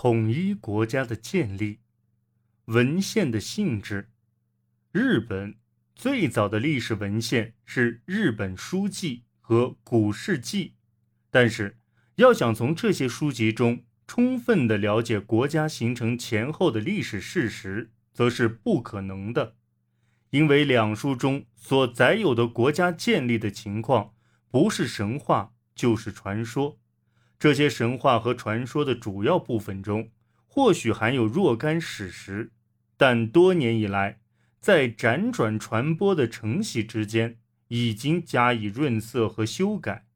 统一国家的建立。文献的性质，日本最早的历史文献是《日本书记》和《古事记》，但是要想从这些书籍中充分的了解国家形成前后的历史事实，则是不可能的，因为两书中所载有的国家建立的情况，不是神话就是传说。这些神话和传说的主要部分中，或许含有若干史实。但多年以来，在辗转传播的承袭之间，已经加以润色和修改，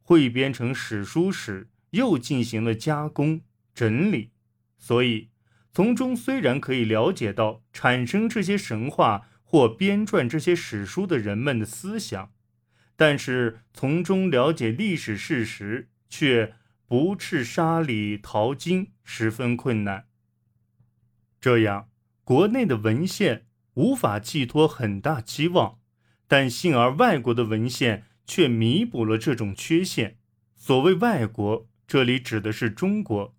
汇编成史书时，又进行了加工整理。所以，从中虽然可以了解到产生这些神话或编撰这些史书的人们的思想，但是从中了解历史事实，却不斥沙里淘金，十分困难。这样。国内的文献无法寄托很大期望，但幸而外国的文献却弥补了这种缺陷。所谓外国，这里指的是中国。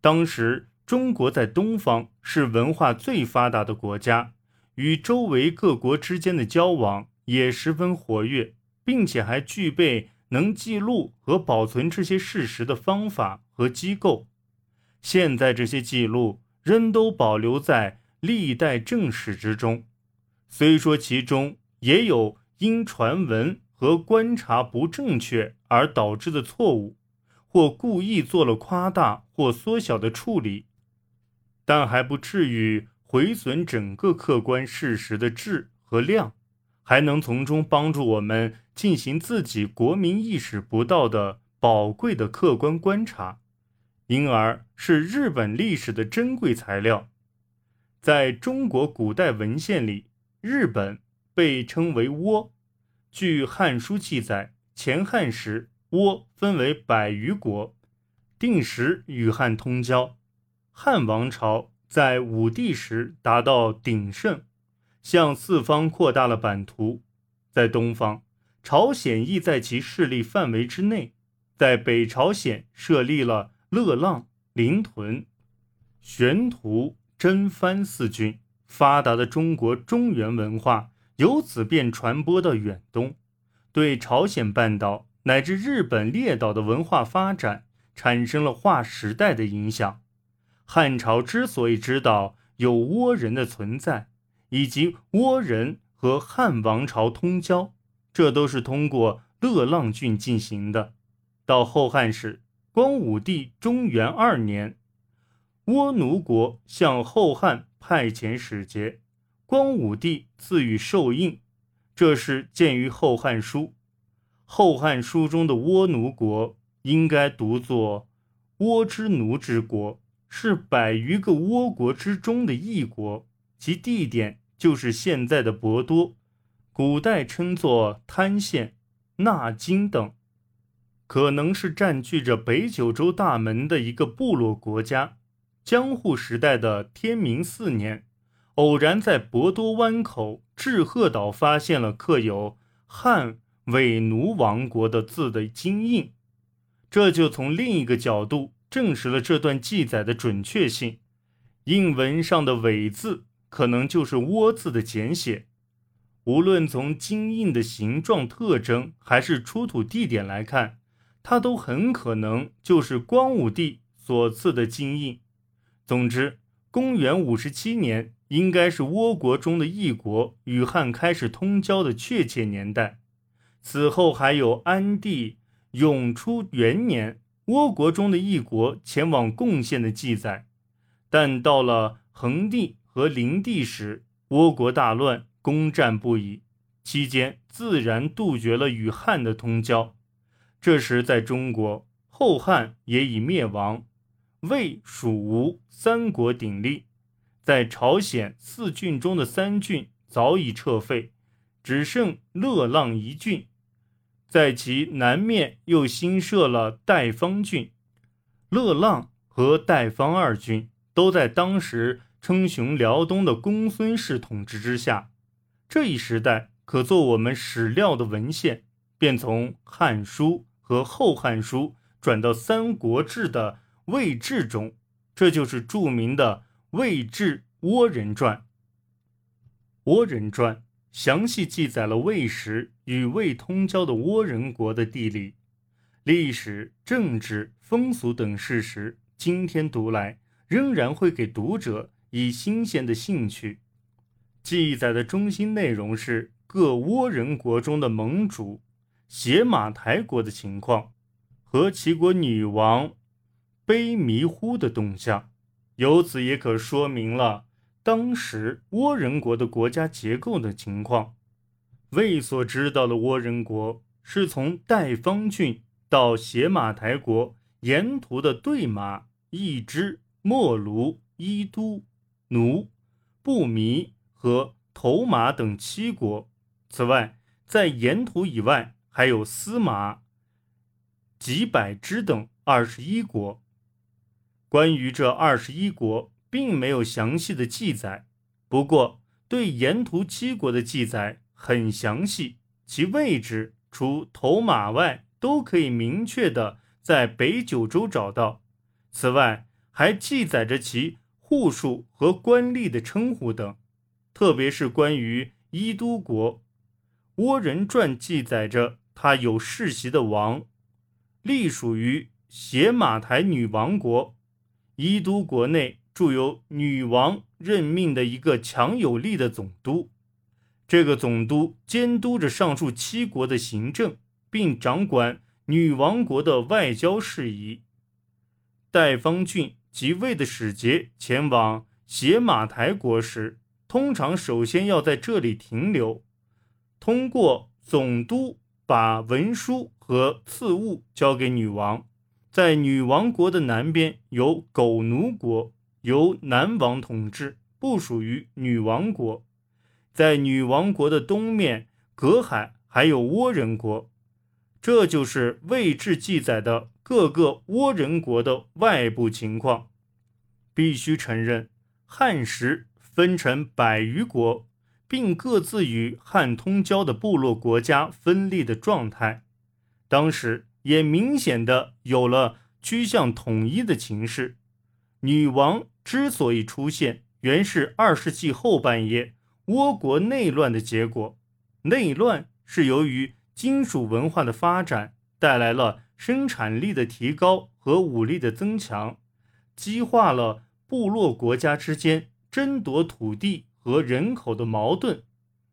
当时中国在东方是文化最发达的国家，与周围各国之间的交往也十分活跃，并且还具备能记录和保存这些事实的方法和机构。现在这些记录仍都保留在。历代正史之中，虽说其中也有因传闻和观察不正确而导致的错误，或故意做了夸大或缩小的处理，但还不至于毁损整个客观事实的质和量，还能从中帮助我们进行自己国民意识不到的宝贵的客观观察，因而是日本历史的珍贵材料。在中国古代文献里，日本被称为倭。据《汉书》记载，前汉时倭分为百余国，定时与汉通交。汉王朝在武帝时达到鼎盛，向四方扩大了版图。在东方，朝鲜亦在其势力范围之内，在北朝鲜设立了乐浪、临屯、玄图。真藩四郡，发达的中国中原文化由此便传播到远东，对朝鲜半岛乃至日本列岛的文化发展产生了划时代的影响。汉朝之所以知道有倭人的存在，以及倭人和汉王朝通交，这都是通过乐浪郡进行的。到后汉时，光武帝中元二年。倭奴国向后汉派遣使节，光武帝赐予授印，这是见于《后汉书》。《后汉书》中的倭奴国应该读作“倭之奴之国”，是百余个倭国之中的一国，其地点就是现在的博多，古代称作滩县、纳金等，可能是占据着北九州大门的一个部落国家。江户时代的天明四年，偶然在博多湾口志贺岛发现了刻有“汉伪奴王国”的字的金印，这就从另一个角度证实了这段记载的准确性。印文上的“伪”字可能就是“倭”字的简写。无论从金印的形状特征还是出土地点来看，它都很可能就是光武帝所赐的金印。总之，公元五十七年应该是倭国中的一国与汉开始通交的确切年代。此后还有安帝永初元年，倭国中的一国前往贡献的记载。但到了恒帝和灵帝时，倭国大乱，攻战不已，期间自然杜绝了与汉的通交。这时，在中国，后汉也已灭亡。魏、蜀、吴三国鼎立，在朝鲜四郡中的三郡早已撤废，只剩乐浪一郡。在其南面又新设了代方郡。乐浪和代方二郡都在当时称雄辽东的公孙氏统治之下。这一时代可做我们史料的文献，便从《汉书》和《后汉书》转到《三国志》的。魏志中，这就是著名的魏志倭人传。倭人传详细记载了魏时与魏通交的倭人国的地理、历史、政治、风俗等事实。今天读来，仍然会给读者以新鲜的兴趣。记载的中心内容是各倭人国中的盟主邪马台国的情况和齐国女王卑弥呼的动向，由此也可说明了。当时倭人国的国家结构的情况，魏所知道的倭人国是从代方郡到邪马台国沿途的对马、义支、莫卢、伊都、奴、布弥和头马等七国。此外，在沿途以外还有司马、几百支等二十一国。关于这二十一国。并没有详细的记载，不过对沿途七国的记载很详细，其位置除头马外都可以明确的在北九州找到。此外，还记载着其户数和官吏的称呼等，特别是关于伊都国，《倭人传》记载着他有世袭的王，隶属于邪马台女王国，伊都国内。驻有女王任命的一个强有力的总督，这个总督监督着上述七国的行政，并掌管女王国的外交事宜。代方俊即位的使节前往邪马台国时，通常首先要在这里停留，通过总督把文书和赐物交给女王。在女王国的南边有狗奴国。由南王统治，不属于女王国。在女王国的东面隔海还有倭人国，这就是魏志记载的各个倭人国的外部情况。必须承认，汉时分成百余国，并各自与汉通交的部落国家分立的状态，当时也明显的有了趋向统一的情势。女王之所以出现，原是二世纪后半叶倭国内乱的结果。内乱是由于金属文化的发展带来了生产力的提高和武力的增强，激化了部落国家之间争夺土地和人口的矛盾。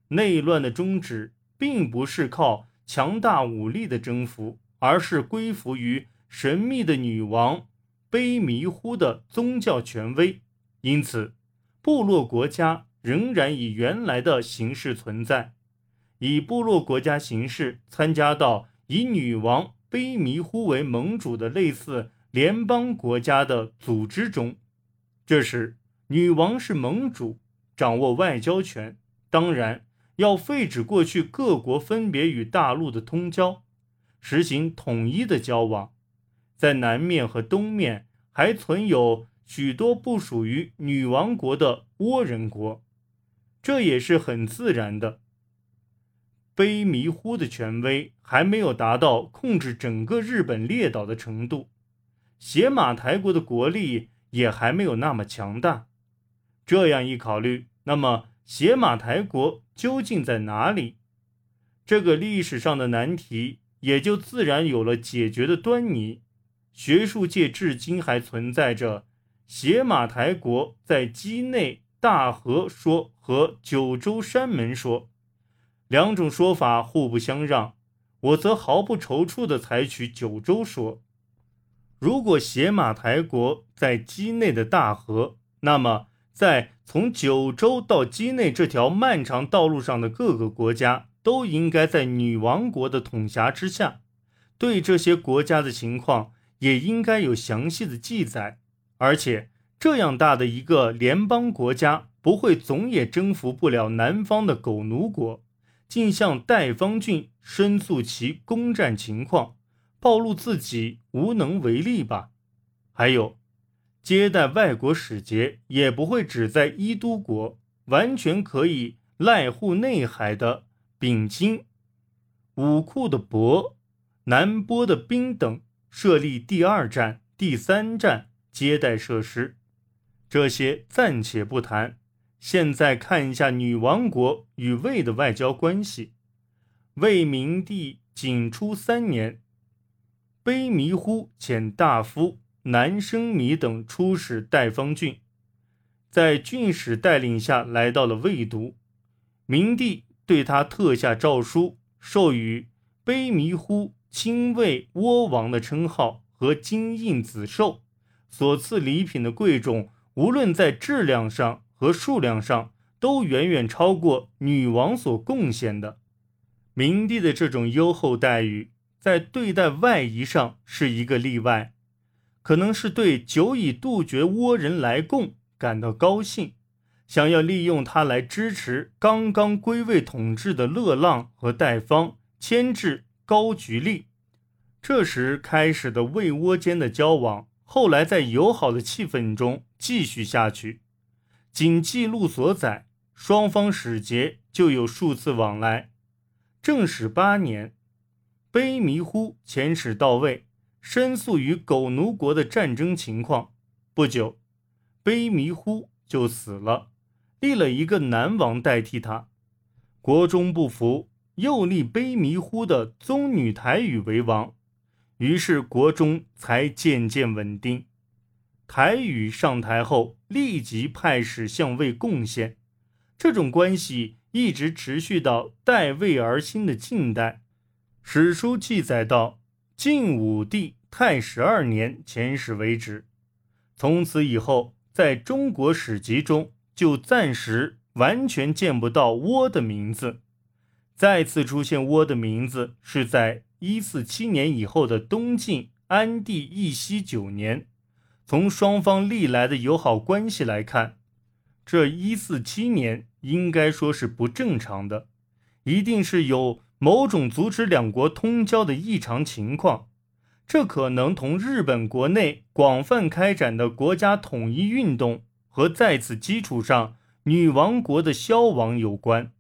内乱的终止并不是靠强大武力的征服，而是归服于神秘的女王。卑弥呼的宗教权威，因此部落国家仍然以原来的形式存在，以部落国家形式参加到以女王卑弥呼为盟主的类似联邦国家的组织中。这时，女王是盟主，掌握外交权，当然要废止过去各国分别与大陆的通交，实行统一的交往。在南面和东面还存有许多不属于女王国的倭人国，这也是很自然的。卑弥呼的权威还没有达到控制整个日本列岛的程度，邪马台国的国力也还没有那么强大。这样一考虑，那么邪马台国究竟在哪里？这个历史上的难题也就自然有了解决的端倪。学术界至今还存在着邪马台国在畿内大河说和九州山门说两种说法互不相让，我则毫不踌躇地采取九州说。如果邪马台国在畿内的大河，那么在从九州到畿内这条漫长道路上的各个国家都应该在女王国的统辖之下。对这些国家的情况。也应该有详细的记载，而且这样大的一个联邦国家不会总也征服不了南方的狗奴国，竟向代方郡申诉其攻占情况，暴露自己无能为力吧？还有，接待外国使节也不会只在伊都国，完全可以濑户内海的丙津、武库的博、南波的兵等。设立第二站、第三站接待设施，这些暂且不谈。现在看一下女王国与魏的外交关系。魏明帝景初三年，卑弥呼遣大夫南生弥等出使代方郡，在郡使带领下来到了魏都。明帝对他特下诏书，授予卑弥呼亲魏倭王的称号和金印紫绶，所赐礼品的贵重，无论在质量上。和数量上都远远超过女王所贡献的。明帝的这种优厚待遇，在对待外夷上是一个例外，可能是对久已杜绝倭人来贡感到高兴，想要利用他来支持刚刚归位统治的乐浪和代方牵制高句丽。这时开始的魏倭间的交往，后来在友好的气氛中继续下去。仅记录所载，双方使节就有数次往来。正始八年，卑弥呼遣使到位，申诉于狗奴国的战争情况。不久，卑弥呼就死了，立了一个南王代替他。国中不服，又立卑弥呼的宗女台语为王，于是国中才渐渐稳定。台语上台后，立即派使向魏贡献，这种关系一直持续到代魏而兴的晋代。史书记载到晋武帝太十二年遣使为止。从此以后，在中国史籍中就暂时完全见不到倭的名字。再次出现倭的名字，是在一四七年以后的东晋安帝义熙九年。从双方历来的友好关系来看，这一四七年应该说是不正常的，一定是有某种阻止两国通交的异常情况。这可能同日本国内广泛开展的国家统一运动和在此基础上女王国的消亡有关。